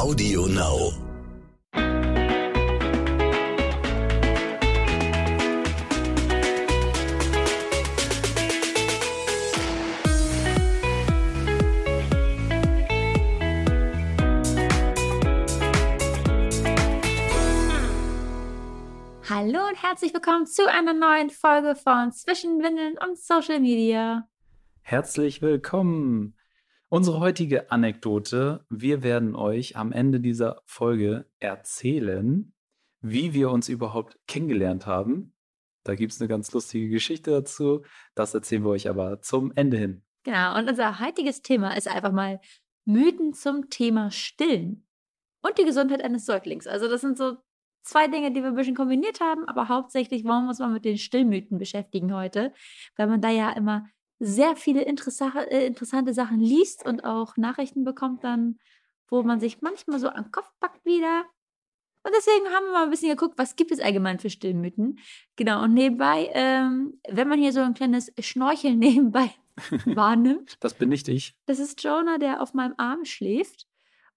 Audio Now. Hallo und herzlich willkommen zu einer neuen Folge von Zwischen Windeln und Social Media. Herzlich willkommen. Unsere heutige Anekdote. Wir werden euch am Ende dieser Folge erzählen, wie wir uns überhaupt kennengelernt haben. Da gibt es eine ganz lustige Geschichte dazu. Das erzählen wir euch aber zum Ende hin. Genau, und unser heutiges Thema ist einfach mal Mythen zum Thema Stillen und die Gesundheit eines Säuglings. Also das sind so zwei Dinge, die wir ein bisschen kombiniert haben, aber hauptsächlich wollen wir uns mal mit den Stillmythen beschäftigen heute, weil man da ja immer sehr viele äh, interessante Sachen liest und auch Nachrichten bekommt dann, wo man sich manchmal so am Kopf packt wieder. Und deswegen haben wir mal ein bisschen geguckt, was gibt es allgemein für Stillmythen. Genau, und nebenbei, ähm, wenn man hier so ein kleines Schnorcheln nebenbei wahrnimmt. Das bin nicht ich. Das ist Jonah, der auf meinem Arm schläft.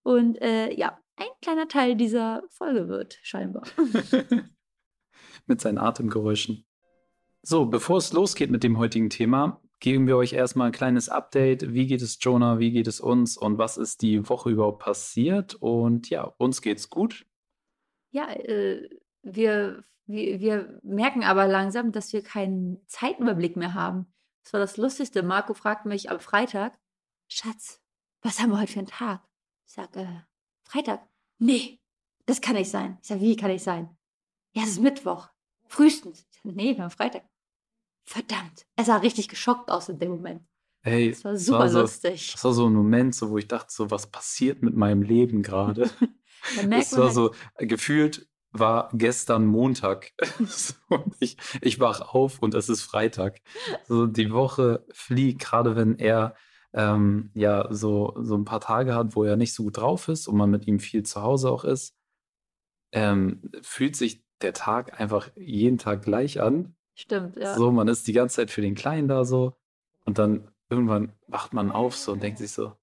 Und äh, ja, ein kleiner Teil dieser Folge wird, scheinbar. mit seinen Atemgeräuschen. So, bevor es losgeht mit dem heutigen Thema, geben wir euch erstmal ein kleines Update. Wie geht es Jonah? Wie geht es uns? Und was ist die Woche überhaupt passiert? Und ja, uns geht's gut. Ja, äh, wir, wir, wir merken aber langsam, dass wir keinen Zeitüberblick mehr haben. Das war das Lustigste. Marco fragt mich am Freitag, Schatz, was haben wir heute für einen Tag? Ich sage, äh, Freitag. Nee, das kann nicht sein. Ich sage, wie kann ich sein? Ja, es ist Mittwoch. Frühestens. Sag, nee, wir haben Freitag. Verdammt. Er sah richtig geschockt aus in dem Moment. Hey, das war super war lustig. So, das war so ein Moment, so, wo ich dachte, so, was passiert mit meinem Leben gerade? das war halt so, gefühlt war gestern Montag. ich, ich wach auf und es ist Freitag. So, die Woche fliegt, gerade wenn er ähm, ja so, so ein paar Tage hat, wo er nicht so gut drauf ist und man mit ihm viel zu Hause auch ist, ähm, fühlt sich der Tag einfach jeden Tag gleich an. Stimmt, ja. So, man ist die ganze Zeit für den Kleinen da so. Und dann irgendwann wacht man auf so und denkt sich so,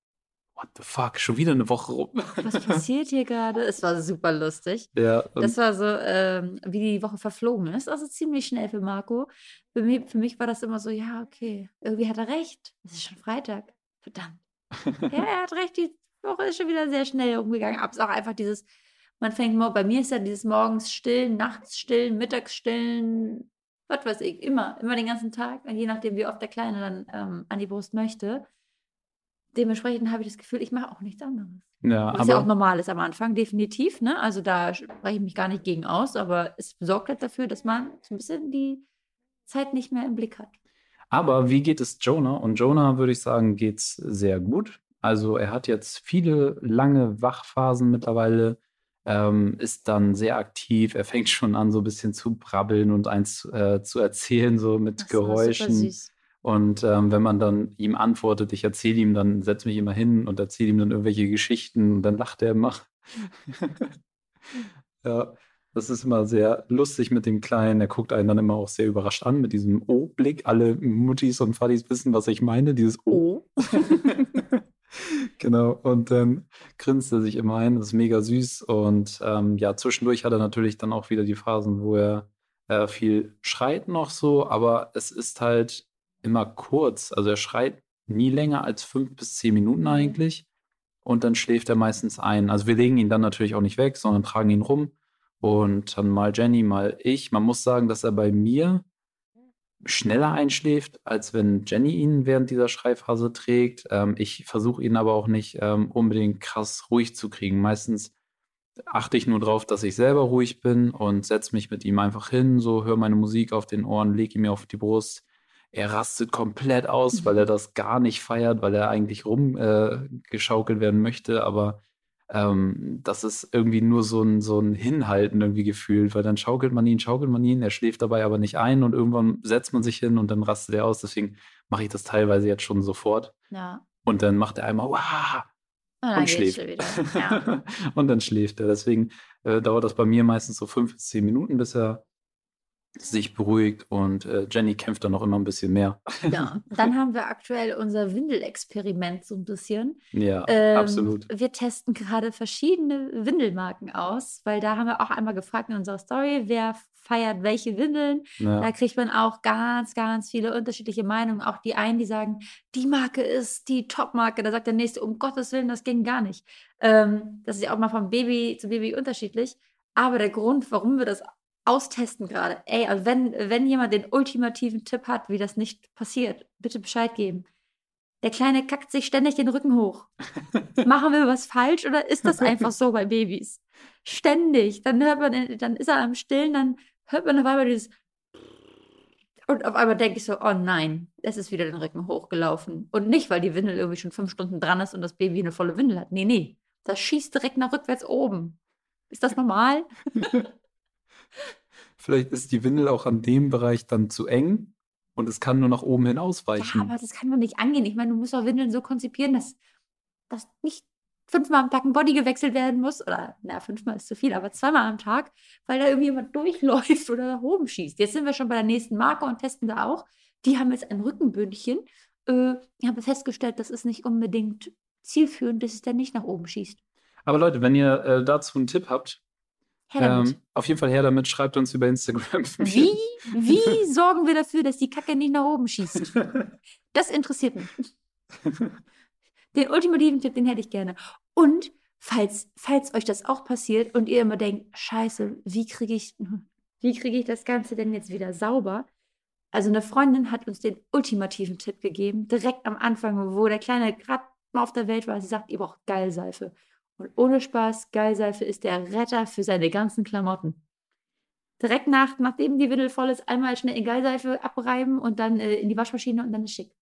what the fuck, schon wieder eine Woche rum. Was passiert hier gerade? Es war super lustig. Ja. Das war so, ähm, wie die Woche verflogen ist. Also ziemlich schnell für Marco. Für mich, für mich war das immer so, ja, okay, irgendwie hat er recht. Es ist schon Freitag. Verdammt. ja, er hat recht, die Woche ist schon wieder sehr schnell umgegangen. Aber es ist auch einfach dieses, man fängt, bei mir ist ja dieses morgens stillen, nachts stillen, mittags stillen, was weiß ich, immer, immer den ganzen Tag, je nachdem, wie oft der Kleine dann ähm, an die Brust möchte. Dementsprechend habe ich das Gefühl, ich mache auch nichts anderes. Ja, Was ja auch normal ist am Anfang, definitiv. Ne? Also da spreche ich mich gar nicht gegen aus, aber es sorgt halt dafür, dass man so ein bisschen die Zeit nicht mehr im Blick hat. Aber wie geht es Jonah? Und Jonah, würde ich sagen, geht es sehr gut. Also er hat jetzt viele lange Wachphasen mittlerweile ähm, ist dann sehr aktiv. Er fängt schon an, so ein bisschen zu brabbeln und eins äh, zu erzählen, so mit so, Geräuschen. Und ähm, wenn man dann ihm antwortet, ich erzähle ihm, dann setze mich immer hin und erzähle ihm dann irgendwelche Geschichten und dann lacht er immer. ja, das ist immer sehr lustig mit dem Kleinen. Er guckt einen dann immer auch sehr überrascht an mit diesem O-Blick. Alle Muttis und Fadis wissen, was ich meine, dieses O. Genau, und dann grinst er sich immer ein, das ist mega süß. Und ähm, ja, zwischendurch hat er natürlich dann auch wieder die Phasen, wo er äh, viel schreit noch so, aber es ist halt immer kurz. Also er schreit nie länger als fünf bis zehn Minuten mhm. eigentlich. Und dann schläft er meistens ein. Also wir legen ihn dann natürlich auch nicht weg, sondern tragen ihn rum. Und dann mal Jenny, mal ich. Man muss sagen, dass er bei mir schneller einschläft, als wenn Jenny ihn während dieser Schreiphase trägt. Ähm, ich versuche ihn aber auch nicht ähm, unbedingt krass ruhig zu kriegen. Meistens achte ich nur darauf, dass ich selber ruhig bin und setze mich mit ihm einfach hin, so höre meine Musik auf den Ohren, lege ihn mir auf die Brust. Er rastet komplett aus, weil er das gar nicht feiert, weil er eigentlich rumgeschaukelt äh, werden möchte, aber ähm, das ist irgendwie nur so ein, so ein Hinhalten irgendwie gefühlt, weil dann schaukelt man ihn, schaukelt man ihn, er schläft dabei aber nicht ein und irgendwann setzt man sich hin und dann rastet er aus. Deswegen mache ich das teilweise jetzt schon sofort. Ja. Und dann macht er einmal, wow, ah, und schläft. Ja. und dann schläft er. Deswegen äh, dauert das bei mir meistens so fünf bis zehn Minuten, bis er sich beruhigt und äh, Jenny kämpft dann noch immer ein bisschen mehr. Ja, dann haben wir aktuell unser Windelexperiment so ein bisschen. Ja, Ähm, absolut. Wir testen gerade verschiedene Windelmarken aus, weil da haben wir auch einmal gefragt in unserer Story, wer feiert welche Windeln. Da Ja. kriegt man auch ganz, ganz viele unterschiedliche Meinungen. Auch die einen, die sagen, die Marke ist die Top-Marke. Da sagt der nächste, um Gottes Willen, das ging gar nicht. Ähm, das ist ja auch mal von Baby zu Baby unterschiedlich. Aber der Grund, warum wir das austesten gerade, ey, also wenn, wenn jemand den ultimativen Tipp hat, wie das nicht passiert, bitte Bescheid geben. Der Kleine kackt sich ständig den Rücken hoch. Machen wir was falsch oder ist das einfach so bei Babys? Ständig. Dann hört man, dann ist er am Stillen, dann hört man auf einmal dieses und auf einmal denke ich so, oh nein, es ist wieder den Rücken hochgelaufen. Und nicht, weil die Windel irgendwie schon fünf Stunden dran ist und das Baby eine volle Windel hat. Nee, nee. Das schießt direkt nach rückwärts oben. Ist das normal? Vielleicht ist die Windel auch an dem Bereich dann zu eng und es kann nur nach oben hin Ja, ausweichen. aber das kann doch nicht angehen. Ich meine, du musst auch Windeln so konzipieren, dass, dass nicht fünfmal am Tag ein Body gewechselt werden muss. Oder, na, fünfmal ist zu viel, aber zweimal am Tag, weil da irgendwie jemand durchläuft oder nach oben schießt. Jetzt sind wir schon bei der nächsten Marke und testen da auch. Die haben jetzt ein Rückenbündchen. Äh, ich habe festgestellt, das ist nicht unbedingt zielführend, dass es dann nicht nach oben schießt. Aber Leute, wenn ihr äh, dazu einen Tipp habt. Ähm, auf jeden Fall her damit, schreibt uns über Instagram. Wie, wie sorgen wir dafür, dass die Kacke nicht nach oben schießt? Das interessiert mich. Den ultimativen Tipp, den hätte ich gerne. Und falls, falls euch das auch passiert und ihr immer denkt, scheiße, wie kriege ich, wie kriege ich das Ganze denn jetzt wieder sauber? Also eine Freundin hat uns den ultimativen Tipp gegeben, direkt am Anfang, wo der Kleine gerade mal auf der Welt war. Sie sagt, ihr braucht Geilseife. Und ohne Spaß, Geilseife ist der Retter für seine ganzen Klamotten. Direkt nach, nachdem die Windel voll ist, einmal schnell in Geilseife abreiben und dann äh, in die Waschmaschine und dann ist schick.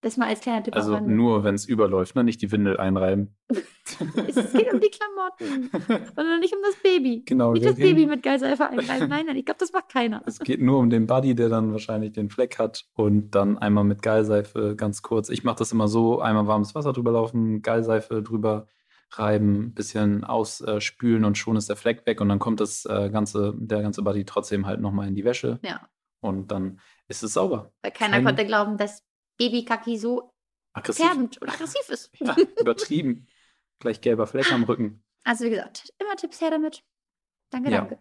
Das mal als kleiner Tipp Also nur, wenn es überläuft, ne? nicht die Windel einreiben. Es geht um die Klamotten und nicht um das Baby. Genau, Nicht das Baby mit Geilseife einreiben. Nein, nein, ich glaube, das macht keiner. Es geht nur um den Buddy, der dann wahrscheinlich den Fleck hat und dann einmal mit Geilseife ganz kurz. Ich mache das immer so: einmal warmes Wasser drüber laufen, Geilseife drüber reiben, bisschen ausspülen und schon ist der Fleck weg und dann kommt das äh, ganze, der ganze Buddy trotzdem halt nochmal in die Wäsche Ja, und dann ist es sauber. weil keiner Kein- konnte glauben, dass Babykaki so Aggressiv. färbend oder aggressiv ist. Ja, übertrieben. Gleich gelber Fleck am Rücken. Also wie gesagt, immer Tipps her damit. Danke, Ja. danke.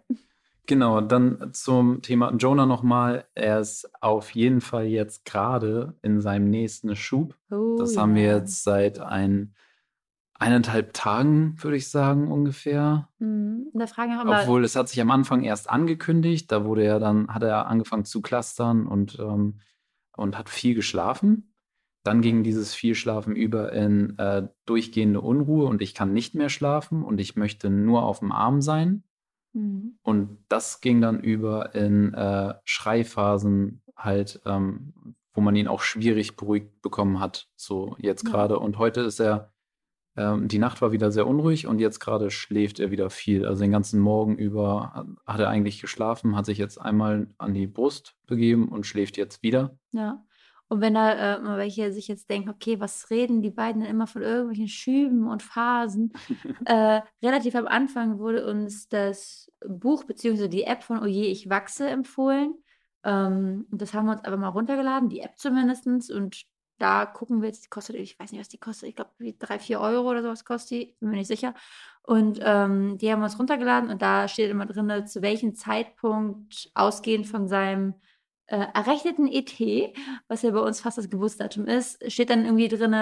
Genau, dann zum Thema Jonah nochmal. Er ist auf jeden Fall jetzt gerade in seinem nächsten Schub. Oh, Das haben wir jetzt seit ein, eineinhalb Tagen, würde ich sagen, ungefähr. Mhm. Da fragen auch immer, Obwohl es hat sich am Anfang erst angekündigt. Da wurde er dann, hat er angefangen zu clustern und, ähm, und hat viel geschlafen. Dann ging dieses viel Schlafen über in äh, durchgehende Unruhe und ich kann nicht mehr schlafen und ich möchte nur auf dem Arm sein. Mhm. Und das ging dann über in äh, Schreiphasen halt, ähm, wo man ihn auch schwierig beruhigt bekommen hat. So jetzt Ja. gerade. Und heute ist er, ähm, die Nacht war wieder sehr unruhig und jetzt gerade schläft er wieder viel. Also den ganzen Morgen über hat- er eigentlich geschlafen, hat sich jetzt einmal an die Brust begeben und schläft jetzt wieder. Ja. Und wenn da äh, mal welche sich jetzt denken, okay, was reden die beiden denn immer von irgendwelchen Schüben und Phasen? äh, relativ am Anfang wurde uns das Buch bzw. die App von Oje, ich wachse empfohlen. Ähm, und das haben wir uns einfach mal runtergeladen, die App zumindest. Und da gucken wir jetzt, die kostet, ich weiß nicht, was die kostet, ich glaube, wie drei, vier Euro oder sowas kostet die, bin mir nicht sicher. Und ähm, die haben wir uns runtergeladen und da steht immer drin, zu welchem Zeitpunkt ausgehend von seinem äh, errechneten ET, was ja bei uns fast das Geburtsdatum ist, steht dann irgendwie drin,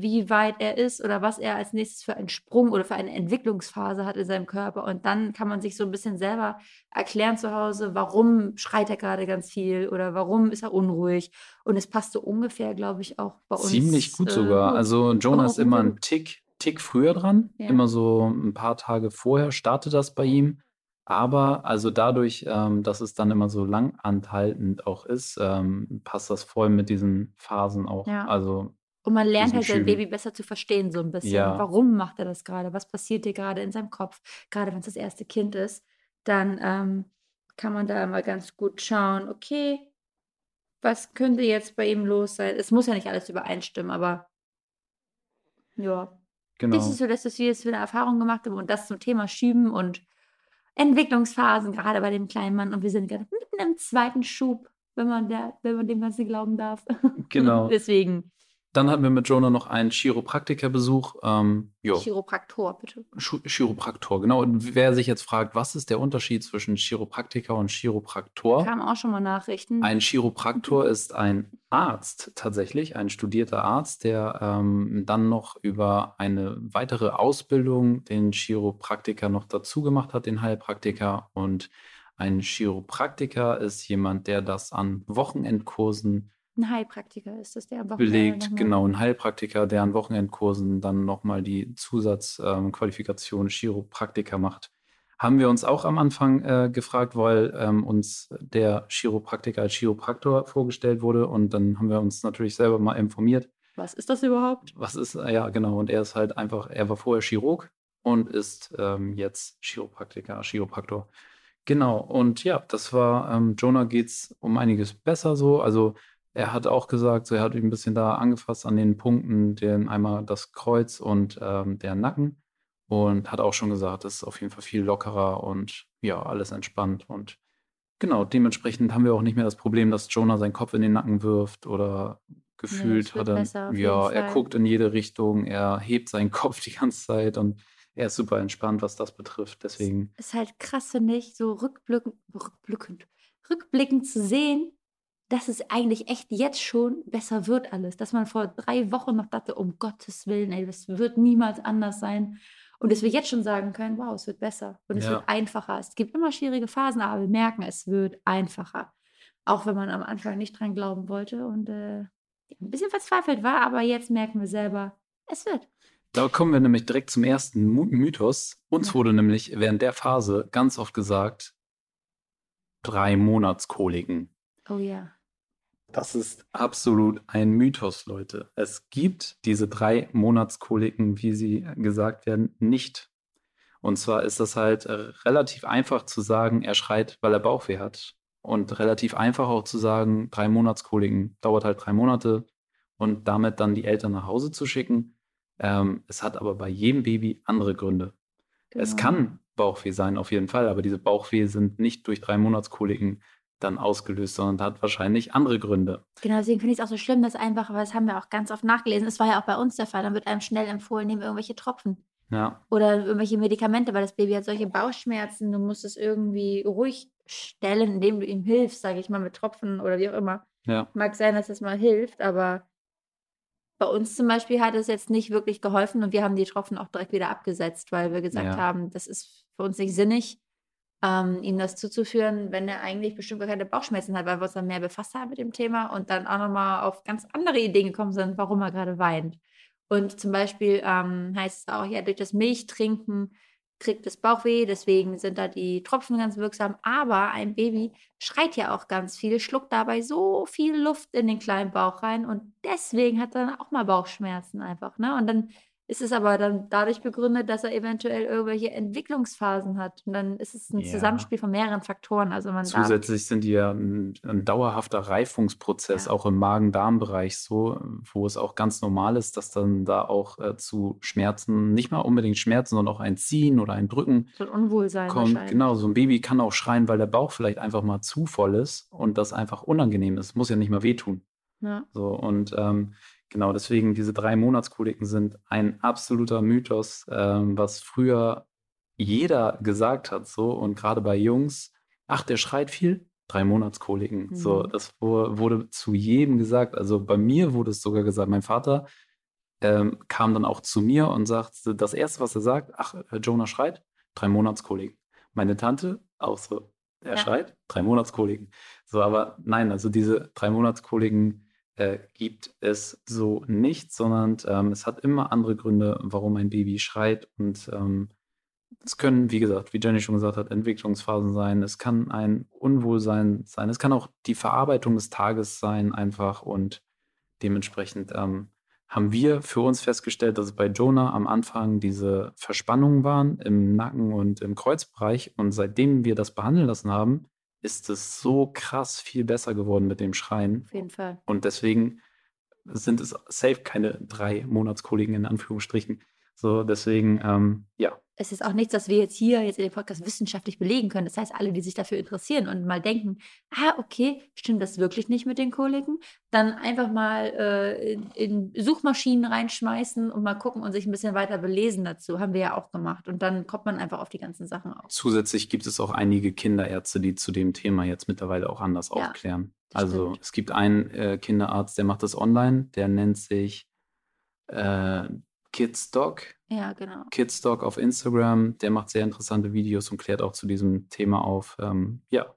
wie weit er ist oder was er als nächstes für einen Sprung oder für eine Entwicklungsphase hat in seinem Körper. Und dann kann man sich so ein bisschen selber erklären zu Hause, warum schreit er gerade ganz viel oder warum ist er unruhig. Und es passt so ungefähr, glaube ich, auch bei uns. Ziemlich gut äh, sogar. Also Jonah Auch ist immer sehr ein Tick, Tick früher dran. Ja. Immer so ein paar Tage vorher startet das bei ihm. Aber also dadurch, ähm, dass es dann immer so lang anhaltend auch ist, ähm, passt das voll mit diesen Phasen auch. Ja. Also Und man lernt halt sein. Baby besser zu verstehen, so ein bisschen. Ja. Warum macht er das gerade? Was passiert dir gerade in seinem Kopf? Gerade wenn es das erste Kind ist, dann ähm, kann man da mal ganz gut schauen, okay, was könnte jetzt bei ihm los sein? Es muss ja nicht alles übereinstimmen, aber ja. genau. Das ist so, dass wir jetzt wieder Erfahrung gemacht haben und das zum Thema Schieben und Entwicklungsphasen, gerade bei dem kleinen Mann. Und wir sind gerade mitten im zweiten Schub, wenn man, der, wenn man dem Ganzen glauben darf. Genau. Deswegen. Dann hatten wir mit Jonah noch einen Chiropraktikerbesuch. Ähm, jo. Chiropraktor, bitte. Sch- Chiropraktor, genau. Und wer sich jetzt fragt, was ist der Unterschied zwischen Chiropraktiker und Chiropraktor? Kamen auch schon mal Nachrichten. Ein Chiropraktor ist ein Arzt tatsächlich, ein studierter Arzt, der ähm, dann noch über eine weitere Ausbildung den Chiropraktiker noch dazu gemacht hat, den Heilpraktiker. Und ein Chiropraktiker ist jemand, der das an Wochenendkursen Ein Heilpraktiker ist das, der am Wochenende belegt. Genau, ein Heilpraktiker, der an Wochenendkursen dann nochmal die Zusatzqualifikation Chiropraktiker macht. Haben wir uns auch am Anfang äh, gefragt, weil ähm, uns der Chiropraktiker als Chiropraktor vorgestellt wurde und dann haben wir uns natürlich selber mal informiert, Was ist das überhaupt? was ist, äh, ja genau, und er ist halt einfach, er war vorher Chirurg und ist ähm, jetzt Chiropraktiker, Chiropraktor. Genau, und ja, das war, ähm, Jonah geht's um einiges besser so, also er hat auch gesagt, so er hat ihn ein bisschen da angefasst an den Punkten, den einmal das Kreuz und ähm, der Nacken und hat auch schon gesagt, es ist auf jeden Fall viel lockerer und ja, alles entspannt und genau, dementsprechend haben wir auch nicht mehr das Problem, dass Jonah seinen Kopf in den Nacken wirft oder gefühlt wird hat er, ja, er Fall. guckt in jede Richtung, er hebt seinen Kopf die ganze Zeit und er ist super entspannt, was das betrifft. Deswegen, Ist halt krass, finde ich, so rückblickend, rückblickend, rückblickend zu sehen, dass es eigentlich echt jetzt schon besser wird alles. Dass man vor drei Wochen noch dachte, um Gottes Willen, ey, das wird niemals anders sein. Und dass wir jetzt schon sagen können, wow, es wird besser und es Ja. wird einfacher. Es gibt immer schwierige Phasen, aber wir merken, es wird einfacher. Auch wenn man am Anfang nicht dran glauben wollte und äh, ein bisschen verzweifelt war, aber jetzt merken wir selber, es wird. da kommen wir nämlich direkt zum ersten Mythos. Uns Ja. wurde nämlich während der Phase ganz oft gesagt, drei Monatskoliken. Oh ja. Das ist absolut ein Mythos, Leute. Es gibt diese drei Monatskoliken, wie sie gesagt werden, nicht. Und zwar ist das halt äh, relativ einfach zu sagen, er schreit, weil er Bauchweh hat. Und relativ einfach auch zu sagen, drei Monatskoliken dauert halt drei Monate und damit dann die Eltern nach Hause zu schicken. Ähm, es hat aber bei jedem Baby andere Gründe. Es genau. kann Bauchweh sein, auf jeden Fall, aber diese Bauchweh sind nicht durch drei Monatskoliken dann ausgelöst, sondern hat wahrscheinlich andere Gründe. Genau, deswegen finde ich es auch so schlimm, dass einfach, weil das haben wir auch ganz oft nachgelesen, es war ja auch bei uns der Fall, dann wird einem schnell empfohlen, nehmen irgendwelche Tropfen Ja, oder irgendwelche Medikamente, weil das Baby hat solche Bauchschmerzen, du musst es irgendwie ruhig stellen, indem du ihm hilfst, sage ich mal, mit Tropfen oder wie auch immer. ja, Mag sein, dass das mal hilft, aber bei uns zum Beispiel hat es jetzt nicht wirklich geholfen und wir haben die Tropfen auch direkt wieder abgesetzt, weil wir gesagt Ja. haben, das ist für uns nicht sinnig, ähm, ihm das zuzuführen, wenn er eigentlich bestimmt gar keine Bauchschmerzen hat, weil wir uns dann mehr befasst haben mit dem Thema und dann auch nochmal auf ganz andere Ideen gekommen sind, warum er gerade weint. Und zum Beispiel ähm, heißt es auch, ja, durch das Milchtrinken kriegt es Bauchweh, deswegen sind da die Tropfen ganz wirksam. Aber ein Baby schreit ja auch ganz viel, schluckt dabei so viel Luft in den kleinen Bauch rein und deswegen hat er dann auch mal Bauchschmerzen einfach. Ne? Und dann ist es aber dann dadurch begründet, dass er eventuell irgendwelche Entwicklungsphasen hat. Und dann ist es ein Ja. Zusammenspiel von mehreren Faktoren. Also man Zusätzlich sind die ja ein, ein dauerhafter Reifungsprozess, Ja. auch im Magen-Darm-Bereich so, wo es auch ganz normal ist, dass dann da auch äh, zu Schmerzen, nicht mal unbedingt Schmerzen, sondern auch ein Ziehen oder ein Drücken so ein Unwohlsein kommt. Genau, so ein Baby kann auch schreien, weil der Bauch vielleicht einfach mal zu voll ist und das einfach unangenehm ist. Muss ja nicht mal wehtun. Ja. So, und ähm, genau deswegen, diese drei Monatskoliken sind ein absoluter Mythos, ähm, was früher jeder gesagt hat, so, und gerade bei Jungs, ach, der schreit viel, drei Monatskoliken. So, Mhm. das wu- wurde zu jedem gesagt. Also bei mir wurde es sogar gesagt, mein Vater ähm, kam dann auch zu mir und sagte, das erste, was er sagt, ach, Jonah schreit, drei Monatskoliken. Meine Tante auch so, er Ja. schreit, drei Monatskoliken. So, aber nein, also diese drei Monatskoliken äh, gibt es so nicht, sondern ähm, es hat immer andere Gründe, warum ein Baby schreit. Und ähm, es können, wie gesagt, wie Jenny schon gesagt hat, Entwicklungsphasen sein. Es kann ein Unwohlsein sein. Es kann auch die Verarbeitung des Tages sein, einfach. Und dementsprechend ähm, haben wir für uns festgestellt, dass bei Jonah am Anfang diese Verspannungen waren im Nacken und im Kreuzbereich. Und seitdem wir das behandeln lassen haben, ist es so krass viel besser geworden mit dem Schreien. Auf jeden Fall. Und deswegen sind es safe keine drei Monatskoliken in Anführungsstrichen. So, deswegen, ähm, ja, es ist auch nichts, was wir jetzt hier jetzt in dem Podcast wissenschaftlich belegen können. Das heißt, alle, die sich dafür interessieren und mal denken, ah, okay, stimmt das wirklich nicht mit den Koliken, dann einfach mal äh, in, in, Suchmaschinen reinschmeißen und mal gucken und sich ein bisschen weiter belesen dazu. Haben wir ja auch gemacht. Und dann kommt man einfach auf die ganzen Sachen auf. Zusätzlich gibt es auch einige Kinderärzte, die zu dem Thema jetzt mittlerweile auch anders ja, aufklären. Also stimmt. es gibt einen äh, Kinderarzt, der macht das online, der nennt sich äh, Kidsdoc. Ja, genau. Kidsdoc auf Instagram, der macht sehr interessante Videos und klärt auch zu diesem Thema auf. Ähm, ja,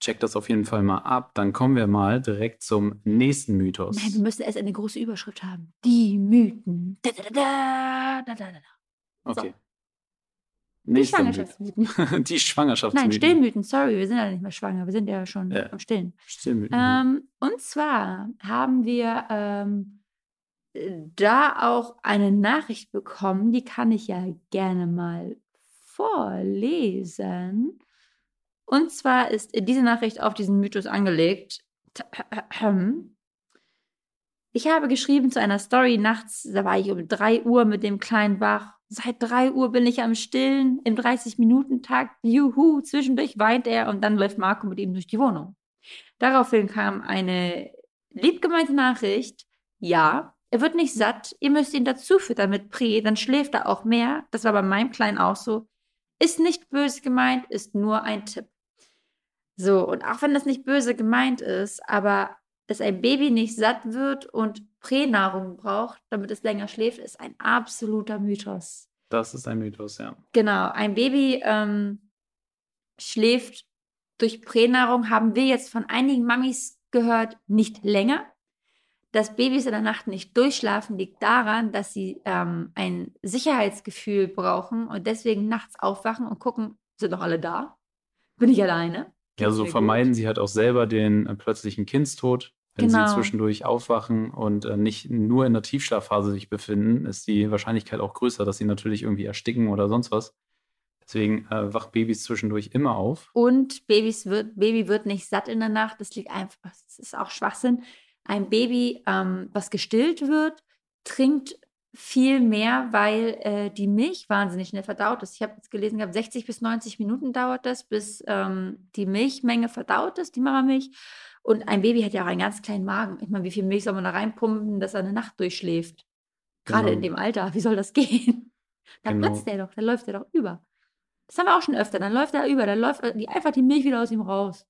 check das auf jeden Fall mal ab. Dann kommen wir mal direkt zum nächsten Mythos. Nein, wir müssen erst eine große Überschrift haben. Die Mythen. Da, da, da, da, Okay. Die Schwangerschaftsmythen. Die Schwangerschaftsmythen. Nein, Stillmythen. Sorry, wir sind ja nicht mehr schwanger. Wir sind ja schon ja. am Stillen. Stillmythen. Ähm, und zwar haben wir ähm, da auch eine Nachricht bekommen, die kann ich ja gerne mal vorlesen. Und zwar ist diese Nachricht auf diesen Mythos angelegt. Ich habe geschrieben zu einer Story nachts, da war ich um 3 Uhr mit dem Kleinen wach. Seit 3 Uhr bin ich am Stillen, im 30-Minuten-Takt. Juhu, zwischendurch weint er und dann läuft Marco mit ihm durch die Wohnung. Daraufhin kam eine liebgemeinte Nachricht. Ja, er wird nicht satt, ihr müsst ihn dazu füttern mit Prä, dann schläft er auch mehr. Das war bei meinem Kleinen auch so. Ist nicht böse gemeint, ist nur ein Tipp. So, und auch wenn das nicht böse gemeint ist, aber dass ein Baby nicht satt wird und Pränahrung braucht, damit es länger schläft, ist ein absoluter Mythos. Das ist ein Mythos, ja. Genau, ein Baby ähm, schläft durch Pränahrung, haben wir jetzt von einigen Mamis gehört, nicht länger dass Babys in der Nacht nicht durchschlafen, liegt daran, dass sie ähm, ein Sicherheitsgefühl brauchen und deswegen nachts aufwachen und gucken, sind doch alle da? Bin ich alleine? Ja, so vermeiden gut. sie halt auch selber den äh, plötzlichen Kindstod. Wenn genau. sie zwischendurch aufwachen und äh, nicht nur in der Tiefschlafphase sich befinden, ist die Wahrscheinlichkeit auch größer, dass sie natürlich irgendwie ersticken oder sonst was. Deswegen äh, wacht Babys zwischendurch immer auf. Und Babys wird, Baby wird nicht satt in der Nacht. Das liegt einfach, das ist auch Schwachsinn ein Baby, ähm, was gestillt wird, trinkt viel mehr, weil äh, die Milch wahnsinnig schnell verdaut ist. Ich habe jetzt gelesen, gehabt, 60 bis 90 Minuten dauert das, bis ähm, die Milchmenge verdaut ist, die Mamamilch. Und ein Baby hat ja auch einen ganz kleinen Magen. Ich meine, wie viel Milch soll man da reinpumpen, dass er eine Nacht durchschläft? Gerade genau. in dem Alter, wie soll das gehen? Dann genau. platzt der doch, dann läuft der doch über. Das haben wir auch schon öfter. Dann läuft er über, dann läuft die, einfach die Milch wieder aus ihm raus.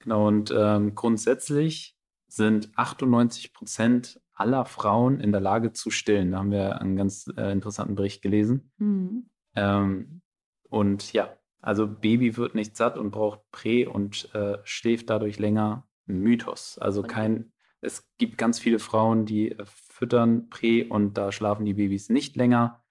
Genau, und ähm, grundsätzlich sind 98 Prozent aller Frauen in der Lage zu stillen. Da haben wir einen ganz äh, interessanten Bericht gelesen. Mhm. Ähm, und ja, also Baby wird nicht satt und braucht Prä und äh, schläft dadurch länger. Mythos. Also kein, es gibt ganz viele Frauen, die äh, füttern Prä und da schlafen die Babys nicht länger.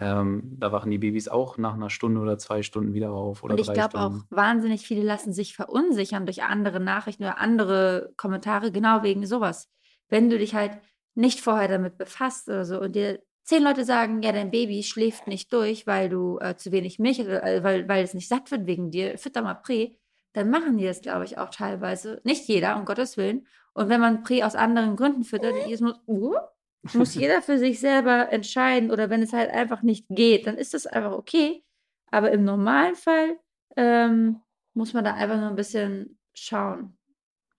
Ähm, da wachen die Babys auch nach einer Stunde oder zwei Stunden wieder auf. Oder und ich glaube auch, wahnsinnig viele lassen sich verunsichern durch andere Nachrichten oder andere Kommentare, genau wegen sowas. Wenn du dich halt nicht vorher damit befasst oder so und dir zehn Leute sagen, ja, dein Baby schläft nicht durch, weil du äh, zu wenig Milch, äh, weil, weil es nicht satt wird wegen dir, fütter mal Prä, dann machen die das, glaube ich, auch teilweise. Nicht jeder, um Gottes Willen. Und wenn man Prä aus anderen Gründen füttert, ist muss, uh, muss jeder für sich selber entscheiden oder wenn es halt einfach nicht geht, dann ist das einfach okay. Aber im normalen Fall ähm, muss man da einfach nur ein bisschen schauen.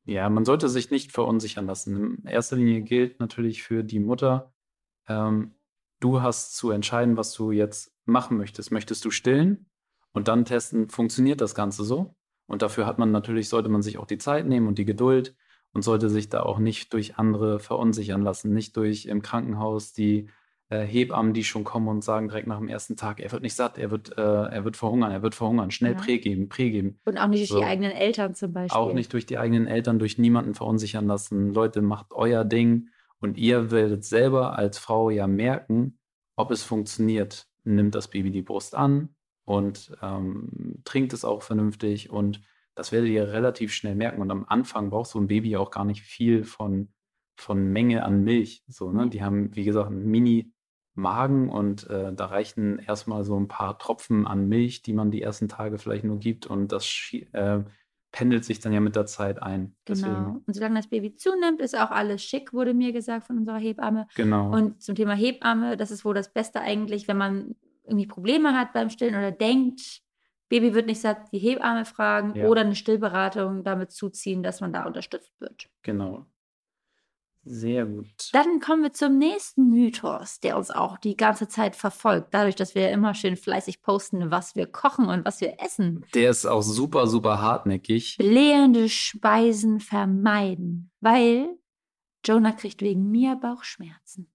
Ja, man sollte sich nicht verunsichern lassen. In erster Linie gilt natürlich für die Mutter, ähm, du hast zu entscheiden, was du jetzt machen möchtest. Möchtest du stillen und dann testen, funktioniert das Ganze so? Und dafür hat man natürlich, sollte man sich auch die Zeit nehmen und die Geduld und sollte sich da auch nicht durch andere verunsichern lassen, nicht durch im Krankenhaus die äh, Hebammen, die schon kommen und sagen direkt nach dem ersten Tag, er wird nicht satt, er wird, äh, er wird verhungern, er wird verhungern, schnell ja. Prä geben, Prä geben. Und auch nicht durch so. die eigenen Eltern zum Beispiel. Auch nicht durch die eigenen Eltern, durch niemanden verunsichern lassen. Leute, macht euer Ding und ihr werdet selber als Frau ja merken, ob es funktioniert. Nimmt das Baby die Brust an und ähm, trinkt es auch vernünftig und das werdet ihr relativ schnell merken. Und am Anfang braucht so ein Baby auch gar nicht viel von, von Menge an Milch. So, ne? Die haben, wie gesagt, einen Mini-Magen und äh, da reichen erstmal so ein paar Tropfen an Milch, die man die ersten Tage vielleicht nur gibt. Und das äh, pendelt sich dann ja mit der Zeit ein. Genau. Deswegen. Und solange das Baby zunimmt, ist auch alles schick, wurde mir gesagt von unserer Hebamme. Genau. Und zum Thema Hebamme, das ist wohl das Beste eigentlich, wenn man irgendwie Probleme hat beim Stillen oder denkt, Baby wird nicht satt, die Hebamme fragen Ja. oder eine Stillberatung damit zuziehen, dass man da unterstützt wird. Genau. Sehr gut. Dann kommen wir zum nächsten Mythos, der uns auch die ganze Zeit verfolgt. Dadurch, dass wir immer schön fleißig posten, was wir kochen und was wir essen. Der ist auch super, super hartnäckig. Blähende Speisen vermeiden, weil Jonah kriegt wegen mir Bauchschmerzen.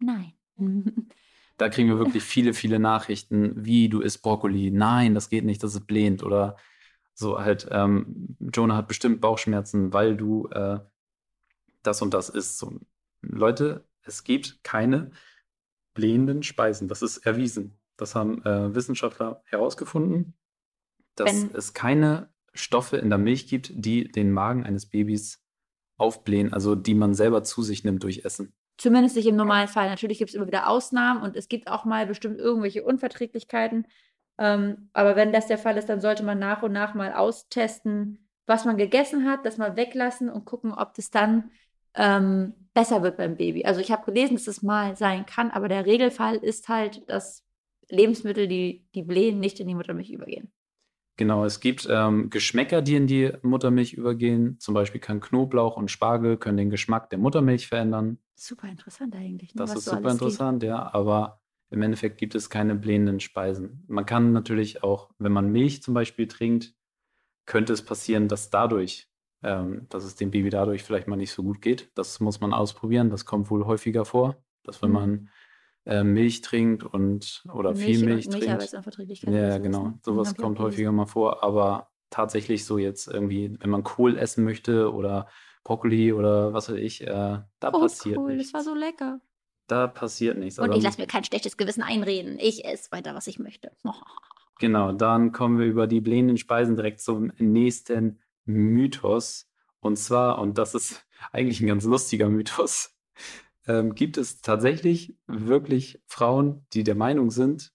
Nein. Da kriegen wir wirklich viele, viele Nachrichten, wie du isst Brokkoli. Nein, das geht nicht, das ist blähend. Oder so halt, ähm, Jonah hat bestimmt Bauchschmerzen, weil du äh, das und das isst. So, Leute, es gibt keine blähenden Speisen. Das ist erwiesen. Das haben äh, Wissenschaftler herausgefunden, dass Wenn- es keine Stoffe in der Milch gibt, die den Magen eines Babys aufblähen, also die man selber zu sich nimmt durch Essen. Zumindest nicht im normalen Fall. Natürlich gibt es immer wieder Ausnahmen und es gibt auch mal bestimmt irgendwelche Unverträglichkeiten. Ähm, aber wenn das der Fall ist, dann sollte man nach und nach mal austesten, was man gegessen hat, das mal weglassen und gucken, ob das dann ähm, besser wird beim Baby. Also ich habe gelesen, dass es mal sein kann, aber der Regelfall ist halt, dass Lebensmittel, die, die blähen, nicht in die Muttermilch übergehen. Genau, es gibt ähm, Geschmäcker, die in die Muttermilch übergehen. Zum Beispiel kann Knoblauch und Spargel können den Geschmack der Muttermilch verändern. Super interessant eigentlich. Ne, Das was ist super alles geht. interessant, ja. Aber im Endeffekt gibt es keine blähenden Speisen. Man kann natürlich auch, wenn man Milch zum Beispiel trinkt, könnte es passieren, dass dadurch, ähm, dass es dem Baby dadurch vielleicht mal nicht so gut geht. Das muss man ausprobieren. Das kommt wohl häufiger vor, dass wenn Mhm. man äh, Milch trinkt und oder viel Milch trinkt. Milcheiweißunverträglichkeit oder Ja, genau. ne? Sowas kommt häufiger mal vor, aber tatsächlich so jetzt irgendwie, wenn man Kohl essen möchte oder Brokkoli oder was weiß ich, äh, da Oh, passiert cool, nichts. das war so lecker. Da passiert nichts. Und aber ich lasse mir kein schlechtes Gewissen einreden. Ich esse weiter, was ich möchte. Genau, dann kommen wir über die blähenden Speisen direkt zum nächsten Mythos. Und zwar, und das ist eigentlich ein ganz lustiger Mythos, ähm, gibt es tatsächlich wirklich Frauen, die der Meinung sind,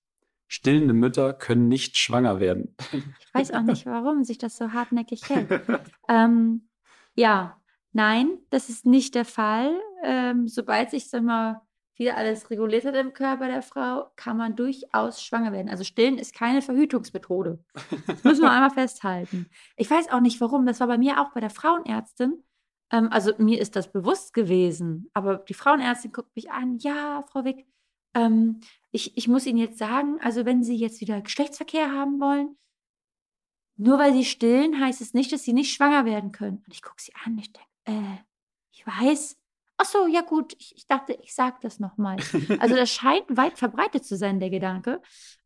stillende Mütter können nicht schwanger werden. Ich weiß auch nicht, warum sich das so hartnäckig hält. Ähm, ja, nein, das ist nicht der Fall. Ähm, sobald sich dann mal wieder alles reguliert hat im Körper der Frau, kann man durchaus schwanger werden. Also stillen ist keine Verhütungsmethode. Das müssen wir einmal festhalten. Ich weiß auch nicht warum. Das war bei mir auch bei der Frauenärztin. Ähm, also mir ist das bewusst gewesen. Aber die Frauenärztin guckt mich an. Ja, Frau Wick, ähm, ich, ich muss Ihnen jetzt sagen, also wenn Sie jetzt wieder Geschlechtsverkehr haben wollen, nur weil Sie stillen, heißt es nicht, dass Sie nicht schwanger werden können. Und ich gucke sie an. Ich denke, äh, ich weiß. Ach so, ja gut. Ich, ich dachte, ich sage das nochmal. Also das scheint weit verbreitet zu sein, der Gedanke.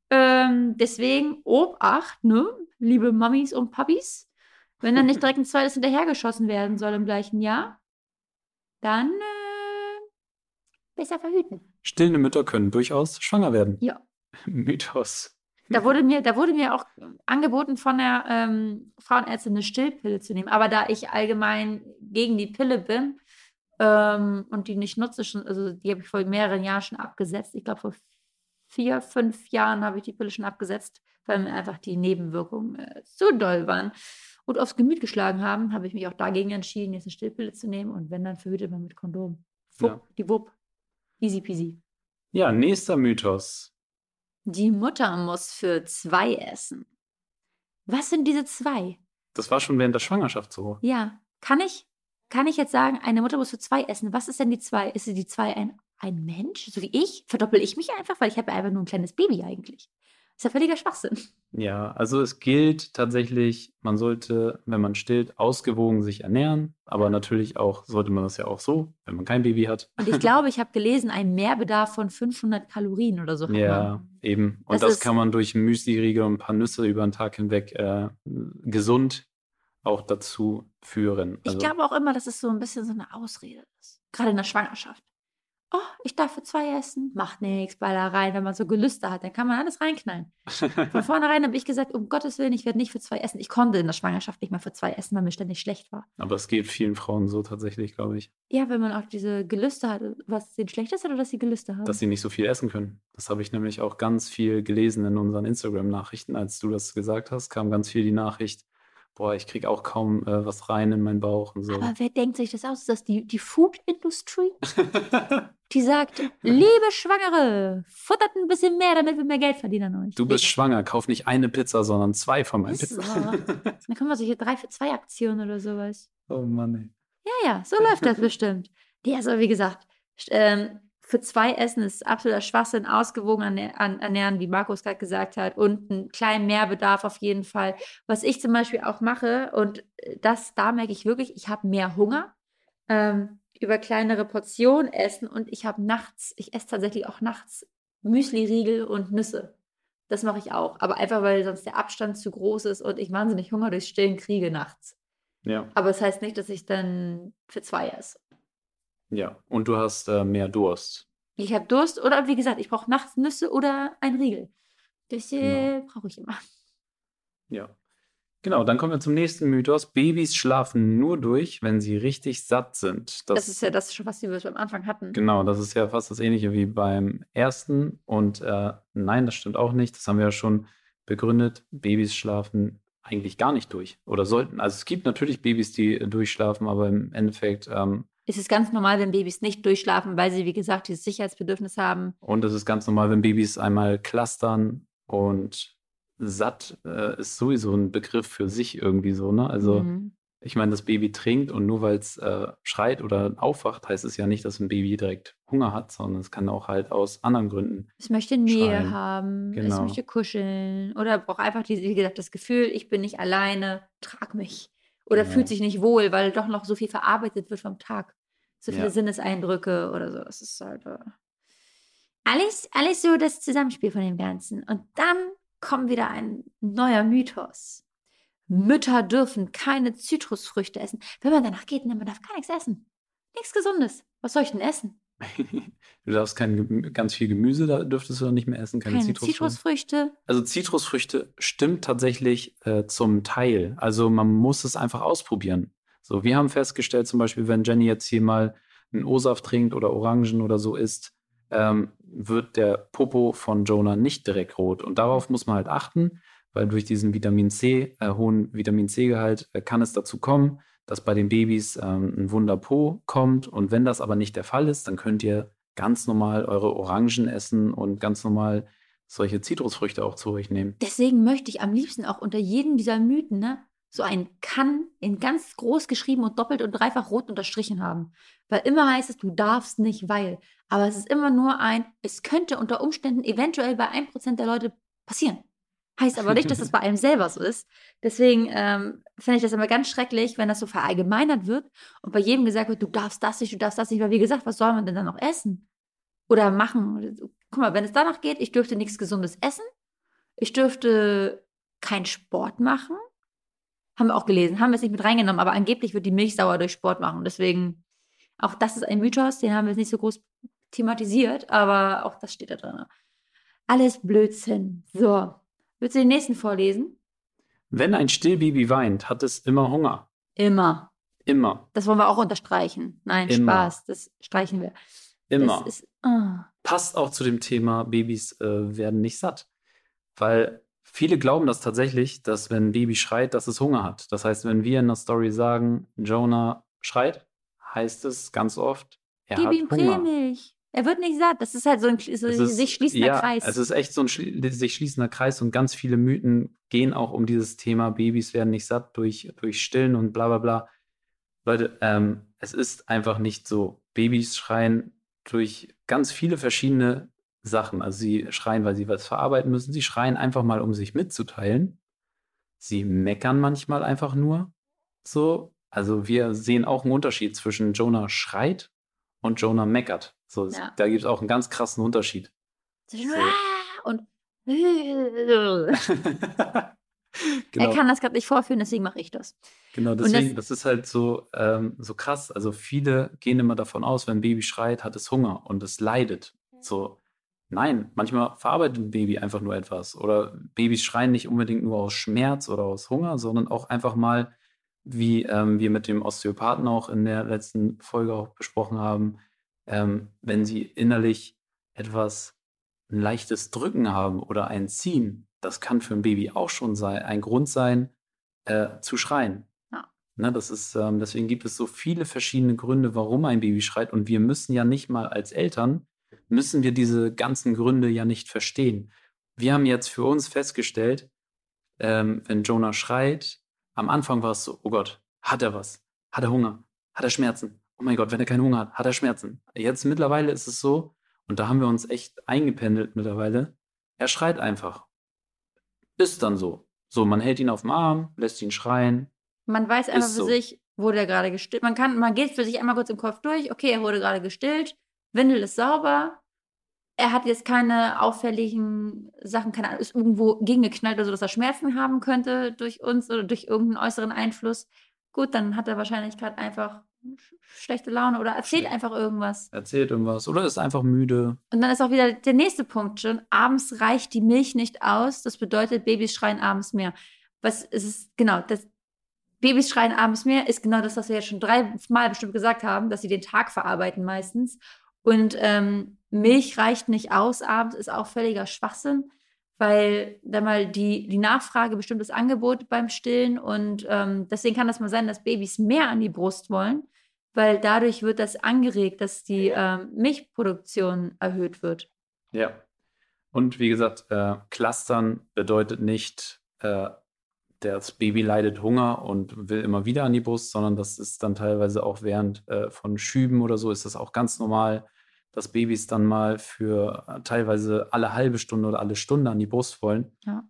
Ähm, deswegen Obacht, ne, liebe Mamis und Papis. Wenn dann nicht direkt ein zweites hinterhergeschossen werden soll im gleichen Jahr, dann äh, besser verhüten. Stillende Mütter können durchaus schwanger werden. Ja. Mythos. Da wurde mir, da wurde mir auch angeboten von der ähm, Frauenärztin eine Stillpille zu nehmen. Aber da ich allgemein gegen die Pille bin ähm, und die nicht nutze, schon, also die habe ich vor mehreren Jahren schon abgesetzt. Ich glaube, vor vier, fünf Jahren habe ich die Pille schon abgesetzt, weil mir einfach die Nebenwirkungen äh, zu doll waren und aufs Gemüt geschlagen haben, habe ich mich auch dagegen entschieden, jetzt eine Stillpille zu nehmen. Und wenn, dann verhütet man mit Kondom. Wupp, Ja. Die Wupp. Easy peasy. Ja, nächster Mythos. Die Mutter muss für zwei essen. Was sind diese zwei? Das war schon während der Schwangerschaft so. Ja, kann ich, kann ich jetzt sagen, eine Mutter muss für zwei essen? Was ist denn die zwei? Ist die zwei ein, ein Mensch, so wie ich? Verdoppel ich mich einfach, weil ich habe ja einfach nur ein kleines Baby eigentlich. Das ist ja völliger Schwachsinn. Ja, also es gilt tatsächlich, man sollte, wenn man stillt, ausgewogen sich ernähren. Aber natürlich auch, sollte man das ja auch so, wenn man kein Baby hat. Und ich glaube, ich habe gelesen, ein Mehrbedarf von 500 Kalorien oder so. hat Ja, eben. Und Das das, kann man durch Müsli-Riegel und ein paar Nüsse über den Tag hinweg äh, gesund auch dazu führen. Ich Also, glaube auch immer, dass es so ein bisschen so eine Ausrede ist. Gerade in der Schwangerschaft. Oh, ich darf für zwei essen. Macht nichts, Ballereien. Wenn man so Gelüste hat, dann kann man alles reinknallen. Von vornherein habe ich gesagt, um Gottes Willen, ich werde nicht für zwei essen. Ich konnte in der Schwangerschaft nicht mehr für zwei essen, weil mir ständig schlecht war. Aber es geht vielen Frauen so tatsächlich, glaube ich, Ja, wenn man auch diese Gelüste hat, was denen schlecht ist oder dass sie Gelüste haben. dass sie nicht so viel essen können. Das habe ich nämlich auch ganz viel gelesen in unseren Instagram-Nachrichten. Als du das gesagt hast, kam ganz viel die Nachricht, boah, ich kriege auch kaum äh, was rein in meinen Bauch und so. Aber wer denkt sich das aus? Ist das die, die Food-Industrie? Die sagt, liebe Schwangere, futtert ein bisschen mehr, damit wir mehr Geld verdienen an euch. du bist schwanger, kauf nicht eine Pizza, sondern zwei von meinen Ist so. Pizza. Dann kommen wir solche 3 für 2 Aktionen oder sowas. oh Mann, ey. Ja, ja, so läuft das bestimmt. Die, also wie gesagt, ähm, für zwei Essen ist absoluter Schwachsinn, ausgewogen ernähren, wie Markus gerade gesagt hat, und einen kleinen Mehrbedarf auf jeden Fall. Was ich zum Beispiel auch mache, und äh, das, da merke ich wirklich, ich habe mehr Hunger, ähm, über kleinere Portionen essen und ich habe nachts, ich esse tatsächlich auch nachts Müsli-Riegel und Nüsse. Das mache ich auch, aber einfach, weil sonst der Abstand zu groß ist und ich wahnsinnig Hunger durchs Stillen kriege nachts. Ja, Aber es heißt nicht, dass ich dann für zwei esse. Ja. Und du hast äh, mehr Durst. Ich habe Durst oder wie gesagt, ich brauche nachts Nüsse oder ein Riegel. Das äh, brauche ich immer. Ja. Genau, dann kommen wir zum nächsten Mythos. Babys schlafen nur durch, wenn sie richtig satt sind. Das, ist ja das, schon, was wir am Anfang hatten. Genau, das ist ja fast das ähnliche wie beim ersten. Und äh, nein, das stimmt auch nicht. Das haben wir ja schon begründet. Babys schlafen eigentlich gar nicht durch. Oder sollten. Also es gibt natürlich Babys, die äh, durchschlafen, aber im Endeffekt, ähm, Es ist ganz normal, wenn Babys nicht durchschlafen, weil sie, wie gesagt, dieses Sicherheitsbedürfnis haben. und es ist ganz normal, wenn Babys einmal clustern und satt äh, ist sowieso ein Begriff für sich irgendwie so, ne? Also Mhm. ich meine, das Baby trinkt und nur weil es äh, schreit oder aufwacht, heißt es ja nicht, dass ein Baby direkt Hunger hat, sondern es kann auch halt aus anderen Gründen. Es möchte Nähe Schreien. haben, es Genau. möchte kuscheln oder braucht einfach, diese, wie gesagt, das Gefühl, ich bin nicht alleine, trag mich. Oder Genau. fühlt sich nicht wohl, weil doch noch so viel verarbeitet wird vom Tag. So viele Ja. Sinneseindrücke oder so. Das ist halt äh, alles, alles so das Zusammenspiel von dem Ganzen. Und dann kommt wieder ein neuer Mythos. Mütter dürfen keine Zitrusfrüchte essen. Wenn man danach geht, ne, man darf gar nichts essen. Nichts Gesundes. Was soll ich denn essen? Du darfst kein, ganz viel Gemüse, da dürftest du dann nicht mehr essen, keine, Keine Zitrusfrüchte. Zitrusfrüchte. Also Zitrusfrüchte stimmt tatsächlich äh, zum Teil. Also man muss es einfach ausprobieren. So, wir haben festgestellt, zum Beispiel, wenn Jenny jetzt hier mal einen O-Saft trinkt oder Orangen oder so isst, ähm, wird der Popo von Jonah nicht direkt rot. Und darauf muss man halt achten, weil durch diesen Vitamin C, äh, hohen Vitamin C-Gehalt, äh, kann es dazu kommen, dass bei den Babys ähm, ein Wunderpo kommt. Und wenn das aber nicht der Fall ist, dann könnt ihr ganz normal eure Orangen essen und ganz normal solche Zitrusfrüchte auch zu euch nehmen. Deswegen möchte ich am liebsten auch unter jedem dieser Mythen ne, so ein kann in ganz groß geschrieben und doppelt und dreifach rot unterstrichen haben. Weil immer heißt es, du darfst nicht, weil. Aber es ist immer nur ein, es könnte unter Umständen eventuell bei 1% der Leute passieren. Heißt aber nicht, dass es bei einem selber so ist. Deswegen ähm, finde ich das immer ganz schrecklich, wenn das so verallgemeinert wird und bei jedem gesagt wird, du darfst das nicht, du darfst das nicht, weil wie gesagt, was soll man denn dann noch essen? Oder machen? Guck mal, wenn es danach geht, ich dürfte nichts Gesundes essen, ich dürfte keinen Sport machen. Haben wir auch gelesen, haben wir es nicht mit reingenommen, aber angeblich wird die Milch sauer durch Sport machen. Deswegen, auch das ist ein Mythos, den haben wir jetzt nicht so groß thematisiert, aber auch das steht da drin. Alles Blödsinn. So, willst du den nächsten vorlesen? Wenn ein Stillbaby weint, hat es immer Hunger. Immer. Immer. Das wollen wir auch unterstreichen. Nein, Immer. Spaß, das streichen wir. Immer. Das ist, ah. Passt auch zu dem Thema, Babys äh, werden nicht satt. Weil viele glauben das tatsächlich, dass wenn ein Baby schreit, dass es Hunger hat. Das heißt, wenn wir in der Story sagen, Jonah schreit, heißt es ganz oft, er Gib hat ihm Hunger. Prämilch. Er wird nicht satt. Das ist halt so ein so ist- sich schließender ja, Kreis. Es ist echt so ein schli sich schließender Kreis und ganz viele Mythen gehen auch um dieses Thema, Babys werden nicht satt durch, durch Stillen und bla bla bla. Leute, ähm, es ist einfach nicht so. Babys schreien durch ganz viele verschiedene Sachen. Also sie schreien, weil sie was verarbeiten müssen. Sie schreien einfach mal, um sich mitzuteilen. Sie meckern manchmal einfach nur. So. Also wir sehen auch einen Unterschied zwischen Jonah schreit und Jonah meckert. So, Ja. da gibt es auch einen ganz krassen Unterschied. Zwischen So. Und genau, er kann das gerade nicht vorführen, deswegen mache ich das. genau, das- deswegen, das, ist halt so, ähm, so krass. Also viele gehen immer davon aus, wenn ein Baby schreit, hat es Hunger und es leidet. So, nein, manchmal verarbeitet ein Baby einfach nur etwas. Oder Babys schreien nicht unbedingt nur aus Schmerz oder aus Hunger, sondern auch einfach mal, wie ähm, wir mit dem Osteopathen auch in der letzten Folge auch besprochen haben, ähm, wenn sie innerlich etwas ein leichtes Drücken haben oder ein Ziehen, das kann für ein Baby auch schon sein, ein Grund sein, äh, zu schreien. Ja. Ne, das ist, ähm, deswegen gibt es so viele verschiedene Gründe, warum ein Baby schreit. Und wir müssen ja nicht mal als Eltern, müssen wir diese ganzen Gründe ja nicht verstehen. Wir haben jetzt für uns festgestellt, ähm, wenn Jonah schreit, am Anfang war es so, oh Gott, hat er was? Hat er Hunger? Hat er Schmerzen? Oh mein Gott, wenn er keinen Hunger hat, hat er Schmerzen. Jetzt mittlerweile ist es so, und da haben wir uns echt eingependelt mittlerweile, er schreit einfach. Ist dann so. So, man hält ihn auf dem Arm, lässt ihn schreien. Man weiß einfach für so. sich, wurde er gerade gestillt. Man kann, man geht für sich einmal kurz im Kopf durch, okay, er wurde gerade gestillt, Windel ist sauber, er hat jetzt keine auffälligen Sachen, keine Ahnung, ist irgendwo gegengeknallt oder so, dass er Schmerzen haben könnte durch uns oder durch irgendeinen äußeren Einfluss. Gut, dann hat er wahrscheinlich gerade einfach schlechte Laune oder erzählt Schlecht. einfach irgendwas. Erzählt irgendwas. Oder ist einfach müde. Und dann ist auch wieder der nächste Punkt schon. Abends reicht die Milch nicht aus. Das bedeutet, Babys schreien abends mehr. Was ist es? Genau, das Babys schreien abends mehr ist genau das, was wir jetzt schon dreimal bestimmt gesagt haben, dass sie den Tag verarbeiten meistens. Und ähm, Milch reicht nicht aus abends, ist auch völliger Schwachsinn, weil da mal die, die Nachfrage bestimmt das Angebot beim Stillen und ähm, deswegen kann das mal sein, dass Babys mehr an die Brust wollen, weil dadurch wird das angeregt, dass die ähm, Milchproduktion erhöht wird. Ja. Und wie gesagt, äh, Clustern bedeutet nicht, äh, das Baby leidet Hunger und will immer wieder an die Brust, sondern das ist dann teilweise auch während äh, von Schüben oder so, ist das auch ganz normal, dass Babys dann mal für äh, teilweise alle halbe Stunde oder alle Stunde an die Brust wollen. Ja.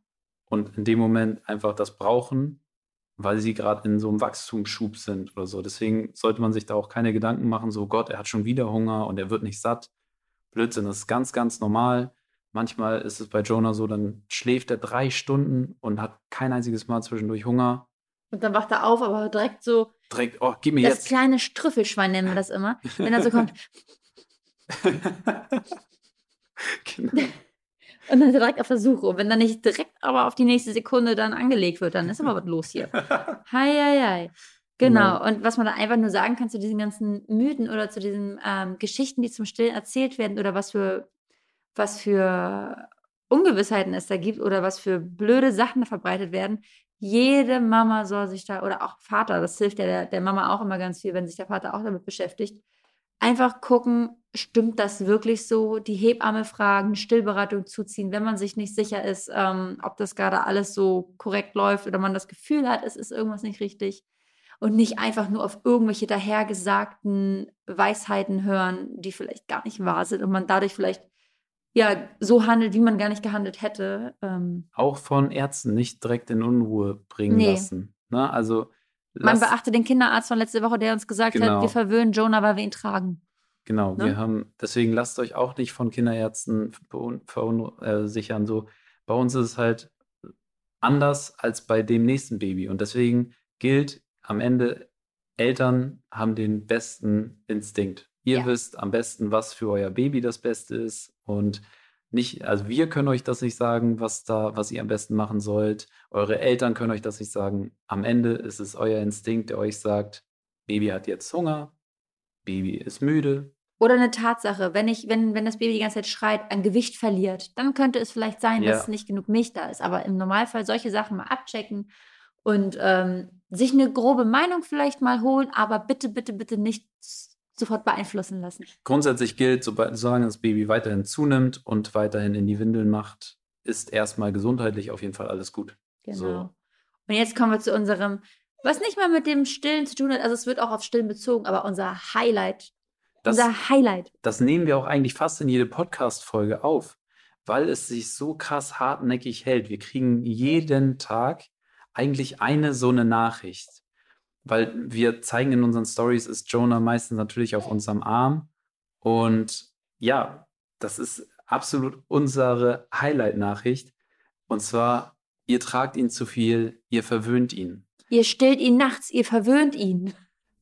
Und in dem Moment einfach das brauchen, weil sie gerade in so einem Wachstumsschub sind oder so. Deswegen sollte man sich da auch keine Gedanken machen, so Gott, er hat schon wieder Hunger und er wird nicht satt. Blödsinn, das ist ganz, ganz normal. Manchmal ist es bei Jonah so, dann schläft er drei Stunden und hat kein einziges Mal zwischendurch Hunger. Und dann wacht er auf, aber direkt so, Direkt, oh, gib mir das jetzt. kleine Strüffelschwein nennen wir das immer. Wenn er so kommt, genau. Und dann direkt auf der Suche. Und wenn dann nicht direkt aber auf die nächste Sekunde dann angelegt wird, dann ist aber was los hier. Hei, hei, hei. Genau. Und was man da einfach nur sagen kann zu diesen ganzen Mythen oder zu diesen ähm, Geschichten, die zum Stillen erzählt werden oder was für, was für Ungewissheiten es da gibt oder was für blöde Sachen da verbreitet werden. Jede Mama soll sich da, oder auch Vater, das hilft ja der, der Mama auch immer ganz viel, wenn sich der Vater auch damit beschäftigt, einfach gucken, stimmt das wirklich so? Die Hebamme fragen, Stillberatung zuziehen, wenn man sich nicht sicher ist, ähm, ob das gerade alles so korrekt läuft oder man das Gefühl hat, es ist irgendwas nicht richtig. Und nicht einfach nur auf irgendwelche dahergesagten Weisheiten hören, die vielleicht gar nicht wahr sind und man dadurch vielleicht ja so handelt, wie man gar nicht gehandelt hätte. Ähm, Auch von Ärzten nicht direkt in Unruhe bringen Nee. lassen. Ne? Also, man beachte den Kinderarzt von letzte Woche, der uns gesagt Genau. hat, wir verwöhnen Jonah, weil wir ihn tragen. Genau, Ne? wir haben, deswegen lasst euch auch nicht von Kinderärzten verunsichern. So, bei uns ist es halt anders als bei dem nächsten Baby. Und deswegen gilt am Ende, Eltern haben den besten Instinkt. Ihr Ja. wisst am besten, was für euer Baby das Beste ist. Und nicht, also wir können euch das nicht sagen, was da, was ihr am besten machen sollt. Eure Eltern können euch das nicht sagen. Am Ende ist es euer Instinkt, der euch sagt, Baby hat jetzt Hunger, Baby ist müde, Oder eine Tatsache, wenn ich, wenn, wenn das Baby die ganze Zeit schreit, an Gewicht verliert, dann könnte es vielleicht sein, Ja. dass nicht genug Milch da ist. Aber im Normalfall solche Sachen mal abchecken und ähm, sich eine grobe Meinung vielleicht mal holen, aber bitte, bitte, bitte nicht sofort beeinflussen lassen. Grundsätzlich gilt, sobald, solange das Baby weiterhin zunimmt und weiterhin in die Windeln macht, ist erstmal gesundheitlich auf jeden Fall alles gut. Genau. So. Und jetzt kommen wir zu unserem, was nicht mal mit dem Stillen zu tun hat, also es wird auch auf Stillen bezogen, aber unser Highlight. Das, unser Highlight. das nehmen wir auch eigentlich fast in jede Podcast-Folge auf, weil es sich so krass hartnäckig hält. Wir kriegen jeden Tag eigentlich eine so eine Nachricht. Weil wir zeigen in unseren Stories, ist Jonah meistens natürlich auf unserem Arm. Und ja, das ist absolut unsere Highlight-Nachricht. Und zwar, ihr tragt ihn zu viel, ihr verwöhnt ihn. Ihr stillt ihn nachts, ihr verwöhnt ihn.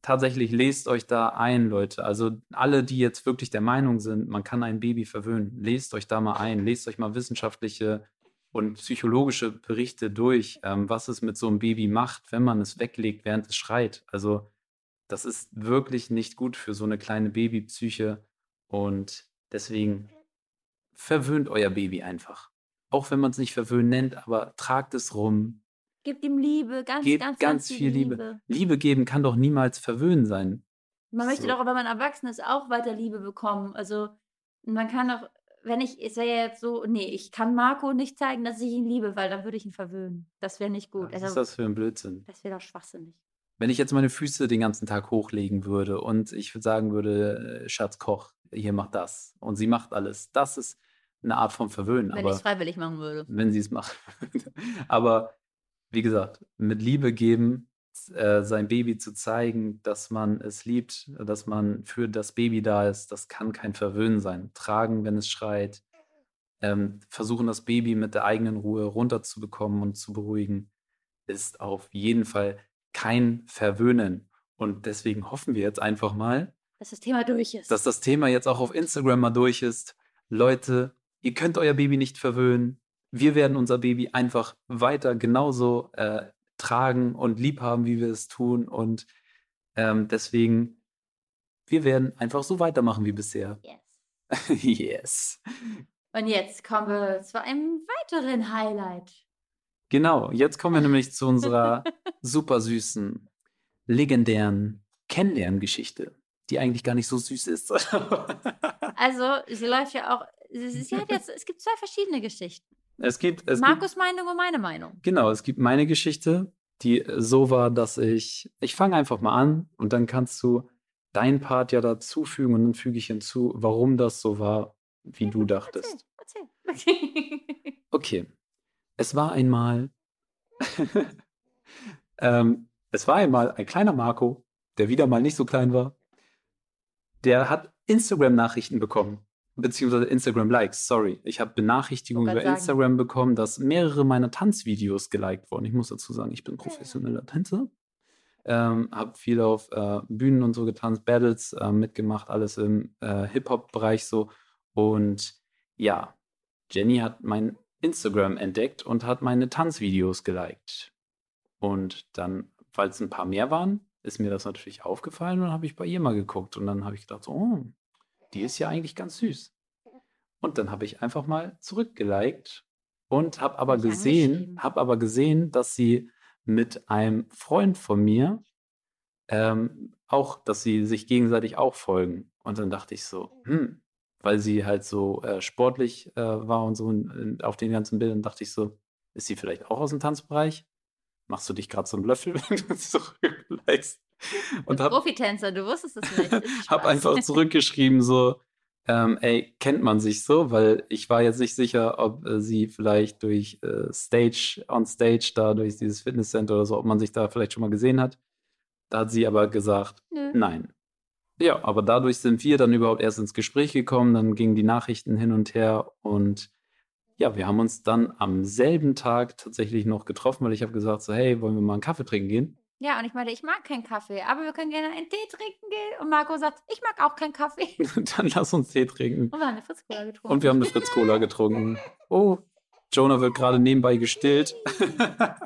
tatsächlich lest euch da ein, Leute. Also alle, die jetzt wirklich der Meinung sind, man kann ein Baby verwöhnen, lest euch da mal ein, lest euch mal wissenschaftliche und psychologische Berichte durch, ähm, was es mit so einem Baby macht, wenn man es weglegt, während es schreit. Also das ist wirklich nicht gut für so eine kleine Babypsyche und deswegen verwöhnt euer Baby einfach. Auch wenn man es nicht verwöhnen nennt, aber tragt es rum, Gebt ihm Liebe, ganz, Gebt ganz, ganz viel Liebe. Liebe geben kann doch niemals verwöhnen sein. Man möchte So. doch, wenn man erwachsen ist, auch weiter Liebe bekommen. Also man kann doch, wenn ich, es wäre ja jetzt so, nee, ich kann Marco nicht zeigen, dass ich ihn liebe, weil dann würde ich ihn verwöhnen. Das wäre nicht gut. Was Also, ist das für ein Blödsinn? das wäre doch schwachsinnig. Wenn ich jetzt meine Füße den ganzen Tag hochlegen würde und ich sagen würde, äh, Schatz, koch, hier mach das. Und sie macht alles. Das ist eine Art von Verwöhnen. Wenn ich es freiwillig machen würde. wenn sie es macht. aber wie gesagt, mit Liebe geben, äh, sein Baby zu zeigen, dass man es liebt, dass man für das Baby da ist, das kann kein Verwöhnen sein. Tragen, wenn es schreit. Ähm, versuchen, das Baby mit der eigenen Ruhe runterzubekommen und zu beruhigen, ist auf jeden Fall kein Verwöhnen. Und deswegen hoffen wir jetzt einfach mal, Dass das Thema durch ist. dass das Thema jetzt auch auf Instagram mal durch ist. Leute, ihr könnt euer Baby nicht verwöhnen. Wir werden unser Baby einfach weiter genauso äh, tragen und lieb haben, wie wir es tun. Und ähm, deswegen, wir werden einfach so weitermachen wie bisher. yes. yes. Und jetzt kommen wir zu einem weiteren Highlight. Genau, jetzt kommen wir nämlich zu unserer super süßen, legendären Kennenlerngeschichte, die eigentlich gar nicht so süß ist. Also, sie läuft ja auch. Sie, sie hat jetzt, es gibt zwei verschiedene Geschichten. Es gibt, es gibt Markus Meinung und meine Meinung. Genau, es gibt meine Geschichte, die so war, dass ich, ich fange einfach mal an und dann kannst du deinen Part ja dazufügen und dann füge ich hinzu, warum das so war, wie du dachtest. Erzähl, erzähl. Okay, es war einmal, ähm, es war einmal ein kleiner Marco, der wieder mal nicht so klein war, der hat Instagram-Nachrichten bekommen. Beziehungsweise Instagram-Likes, sorry. Ich habe Benachrichtigungen über sagen. Instagram bekommen, dass mehrere meiner Tanzvideos geliked wurden. Ich muss dazu sagen, ich bin professioneller Tänzer. Ähm, habe viel auf äh, Bühnen und so getanzt, Battles äh, mitgemacht, alles im äh, Hip-Hop-Bereich so. Und ja, Jenny hat mein Instagram entdeckt und hat meine Tanzvideos geliked. Und dann, weil es ein paar mehr waren, ist mir das natürlich aufgefallen und dann habe ich bei ihr mal geguckt. Und dann habe ich gedacht, so, oh, die ist ja eigentlich ganz süß. Und dann habe ich einfach mal zurückgeliked und habe aber gesehen, habe aber gesehen, dass sie mit einem Freund von mir ähm, auch, dass sie sich gegenseitig auch folgen. Und dann dachte ich so, hm, weil sie halt so äh, sportlich äh, war und so in, auf den ganzen Bildern, dachte ich so, ist sie vielleicht auch aus dem Tanzbereich? Machst du dich gerade so einen Löffel, wenn du zurücklikest? Und hab, Profitänzer, du wusstest es nicht. Ist hab Spaß. einfach zurückgeschrieben, so, ähm, ey, kennt man sich so? Weil ich war jetzt nicht sicher, ob äh, sie vielleicht durch äh, Stage, on Stage, da durch dieses Fitnesscenter oder so, ob man sich da vielleicht schon mal gesehen hat. Da hat sie aber gesagt, Nö. nein. Ja, aber dadurch sind wir dann überhaupt erst ins Gespräch gekommen, dann gingen die Nachrichten hin und her und ja, wir haben uns dann am selben Tag tatsächlich noch getroffen, weil ich habe gesagt, so, hey, wollen wir mal einen Kaffee trinken gehen? Ja, und ich meinte, ich mag keinen Kaffee, aber wir können gerne einen Tee trinken gehen. Und Marco sagt, ich mag auch keinen Kaffee. dann lass uns Tee trinken. Und wir haben eine Fritz-Cola getrunken. Und wir haben eine Fritz Cola getrunken. Oh, Jonah wird gerade nebenbei gestillt.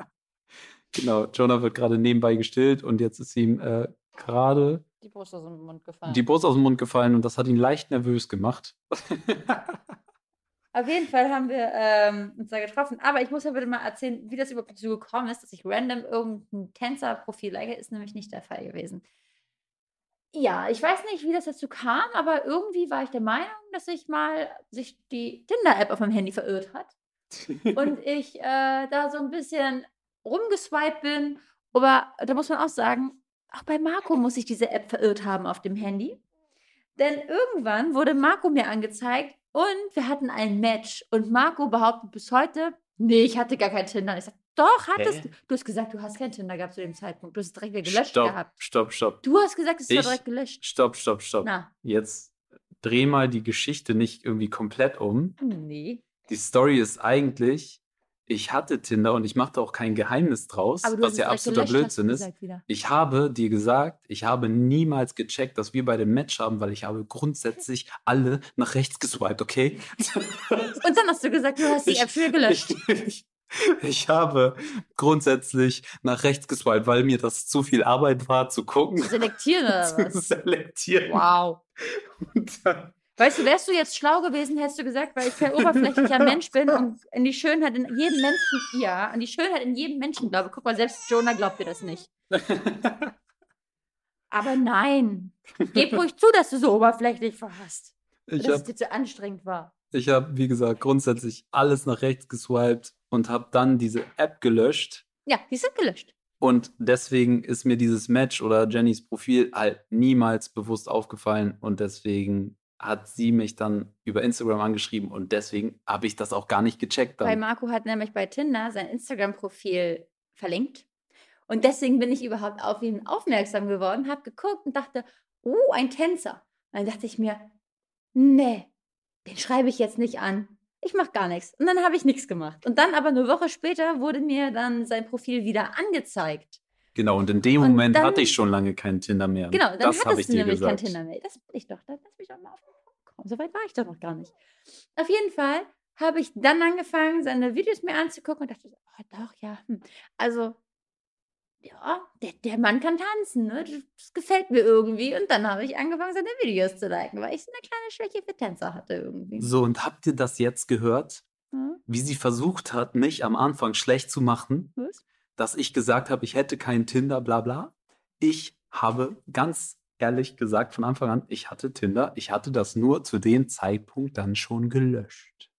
genau, Jonah wird gerade nebenbei gestillt und jetzt ist ihm äh, gerade die Brust aus dem Mund gefallen. die Brust aus dem Mund gefallen und das hat ihn leicht nervös gemacht. Auf jeden Fall haben wir ähm, uns da getroffen. Aber ich muss ja bitte mal erzählen, wie das überhaupt dazu gekommen ist, dass ich random irgendein Tänzerprofil like. Ist nämlich nicht der Fall gewesen. Ja, ich weiß nicht, wie das dazu kam, aber irgendwie war ich der Meinung, dass sich mal sich die Tinder-App auf meinem Handy verirrt hat. und ich äh, da so ein bisschen rumgeswiped bin. Aber da muss man auch sagen, auch bei Marco muss sich diese App verirrt haben auf dem Handy. Denn irgendwann wurde Marco mir angezeigt und wir hatten ein Match. Und Marco behauptet bis heute, nee, ich hatte gar kein Tinder. Ich sag, doch, hattest du. Du hast gesagt, du hast kein Tinder gehabt zu dem Zeitpunkt. Du hast es direkt wieder gelöscht stopp, gehabt. stopp, stopp. Du hast gesagt, es ist direkt gelöscht. Stopp, stopp, stopp. Na, Jetzt dreh mal die Geschichte nicht irgendwie komplett um. nee. Die Story ist eigentlich, ich hatte Tinder und ich machte auch kein Geheimnis draus, was ja absoluter Blödsinn ist. wieder. Ich habe dir gesagt, ich habe niemals gecheckt, dass wir beide ein Match haben, weil ich habe grundsätzlich alle nach rechts geswiped, okay? Und dann hast du gesagt, du hast die App für gelöscht. Ich, ich, ich habe grundsätzlich nach rechts geswiped, weil mir das zu viel Arbeit war, zu gucken, Selektieren oder zu selektieren. Wow. Und dann, Weißt du, wärst du jetzt schlau gewesen, hättest du gesagt, weil ich kein oberflächlicher Mensch bin und in die Schönheit in jedem Menschen, ja, an die Schönheit in jedem Menschen glaube. Guck mal, selbst Jonah glaubt dir das nicht. Aber nein, gib ruhig zu, dass du so oberflächlich warst. Ich dass es habe, dir zu anstrengend war. ich hab, wie gesagt, grundsätzlich alles nach rechts geswiped und habe dann diese App gelöscht. Ja, die sind gelöscht. Und deswegen ist mir dieses Match oder Jennys Profil halt niemals bewusst aufgefallen. Und deswegen hat sie mich dann über Instagram angeschrieben. Und deswegen habe ich das auch gar nicht gecheckt. Weil Dann. Marco hat nämlich bei Tinder sein Instagram-Profil verlinkt. Und deswegen bin ich überhaupt auf ihn aufmerksam geworden, habe geguckt und dachte, oh, ein Tänzer. Und dann dachte ich mir, nee, den schreibe ich jetzt nicht an. Ich mache gar nichts. Und dann habe ich nichts gemacht. Und dann aber eine Woche später wurde mir dann sein Profil wieder angezeigt. Genau, und in dem Und Moment dann- hatte ich schon lange keinen Tinder mehr. Genau, dann das habe ich hattest du dir nämlich gesagt. kein Tinder mehr. Das bin ich doch. Dann lass mich doch mal auf den Punkt kommen. So weit war ich doch noch gar nicht. Auf jeden Fall habe ich dann angefangen, seine Videos mir anzugucken und dachte, oh doch, ja. Hm. Also, ja, der, der Mann kann tanzen, ne? Das, das gefällt mir irgendwie. Und dann habe ich angefangen, seine Videos zu liken, weil ich so eine kleine Schwäche für Tänzer hatte irgendwie. So, und habt ihr das jetzt gehört? Hm? Wie sie versucht hat, mich am Anfang schlecht zu machen, Was? Dass ich gesagt habe, ich hätte keinen Tinder, bla bla. Ich habe ganz ehrlich gesagt von Anfang an, ich hatte Tinder. Ich hatte das nur zu dem Zeitpunkt dann schon gelöscht.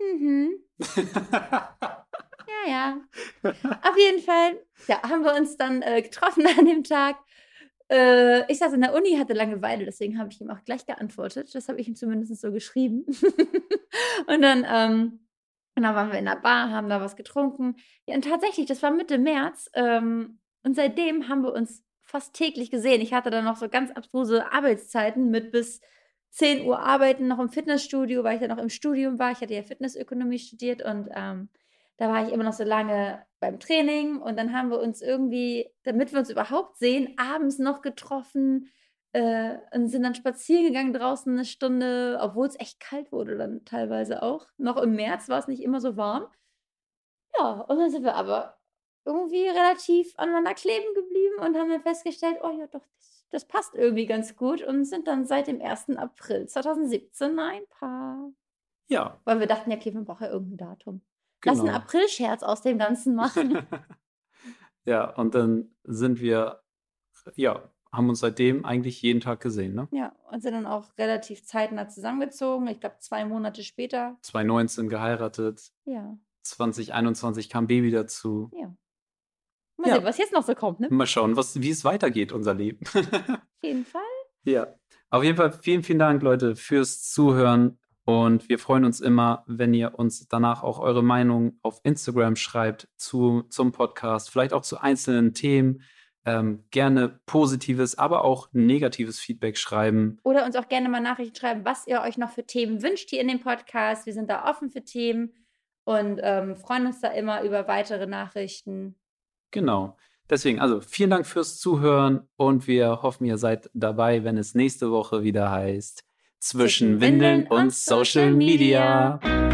Mhm. Ja, ja. Auf jeden Fall, ja, haben wir uns dann äh, getroffen an dem Tag. Äh, ich saß in der Uni, hatte Langeweile, deswegen habe ich ihm auch gleich geantwortet. Das habe ich ihm zumindest so geschrieben. und dann, ähm, genau, waren wir in der Bar, haben da was getrunken. Ja, und tatsächlich, das war Mitte März. Ähm, und seitdem haben wir uns fast täglich gesehen. Ich hatte dann noch so ganz abstruse Arbeitszeiten mit bis 10 Uhr arbeiten, noch im Fitnessstudio, weil ich dann noch im Studium war. Ich hatte ja Fitnessökonomie studiert und ähm, da war ich immer noch so lange beim Training und dann haben wir uns irgendwie, damit wir uns überhaupt sehen, abends noch getroffen äh, und sind dann spazieren gegangen draußen eine Stunde, obwohl es echt kalt wurde dann teilweise auch. Noch im März war es nicht immer so warm. Ja, und dann sind wir aber irgendwie relativ aneinander kleben geblieben und haben dann festgestellt, oh ja, doch, das, das passt irgendwie ganz gut und sind dann seit dem 1. April 2017 ein Paar. Ja, Weil wir dachten, ja, okay, man braucht ja irgendein Datum. Lass einen genau. April-Scherz aus dem Ganzen machen. ja, und dann sind wir, ja, haben uns seitdem eigentlich jeden Tag gesehen, ne? ja, und sind dann auch relativ zeitnah zusammengezogen. Ich glaube, zwei Monate später. 2019 geheiratet, Ja, 2021 kam Baby dazu. ja. Mal Ja. sehen, was jetzt noch so kommt, ne? Mal schauen, was, wie es weitergeht, unser Leben. Auf jeden Fall. Ja, auf jeden Fall vielen, vielen Dank, Leute, fürs Zuhören. Und wir freuen uns immer, wenn ihr uns danach auch eure Meinung auf Instagram schreibt zu, zum Podcast, vielleicht auch zu einzelnen Themen. Ähm, gerne positives, aber auch negatives Feedback schreiben. Oder uns auch gerne mal Nachrichten schreiben, was ihr euch noch für Themen wünscht hier in dem Podcast. Wir sind da offen für Themen und ähm, freuen uns da immer über weitere Nachrichten. Genau. Deswegen, also vielen Dank fürs Zuhören und wir hoffen, ihr seid dabei, wenn es nächste Woche wieder heißt Zwischen Windeln und Social Media. Audio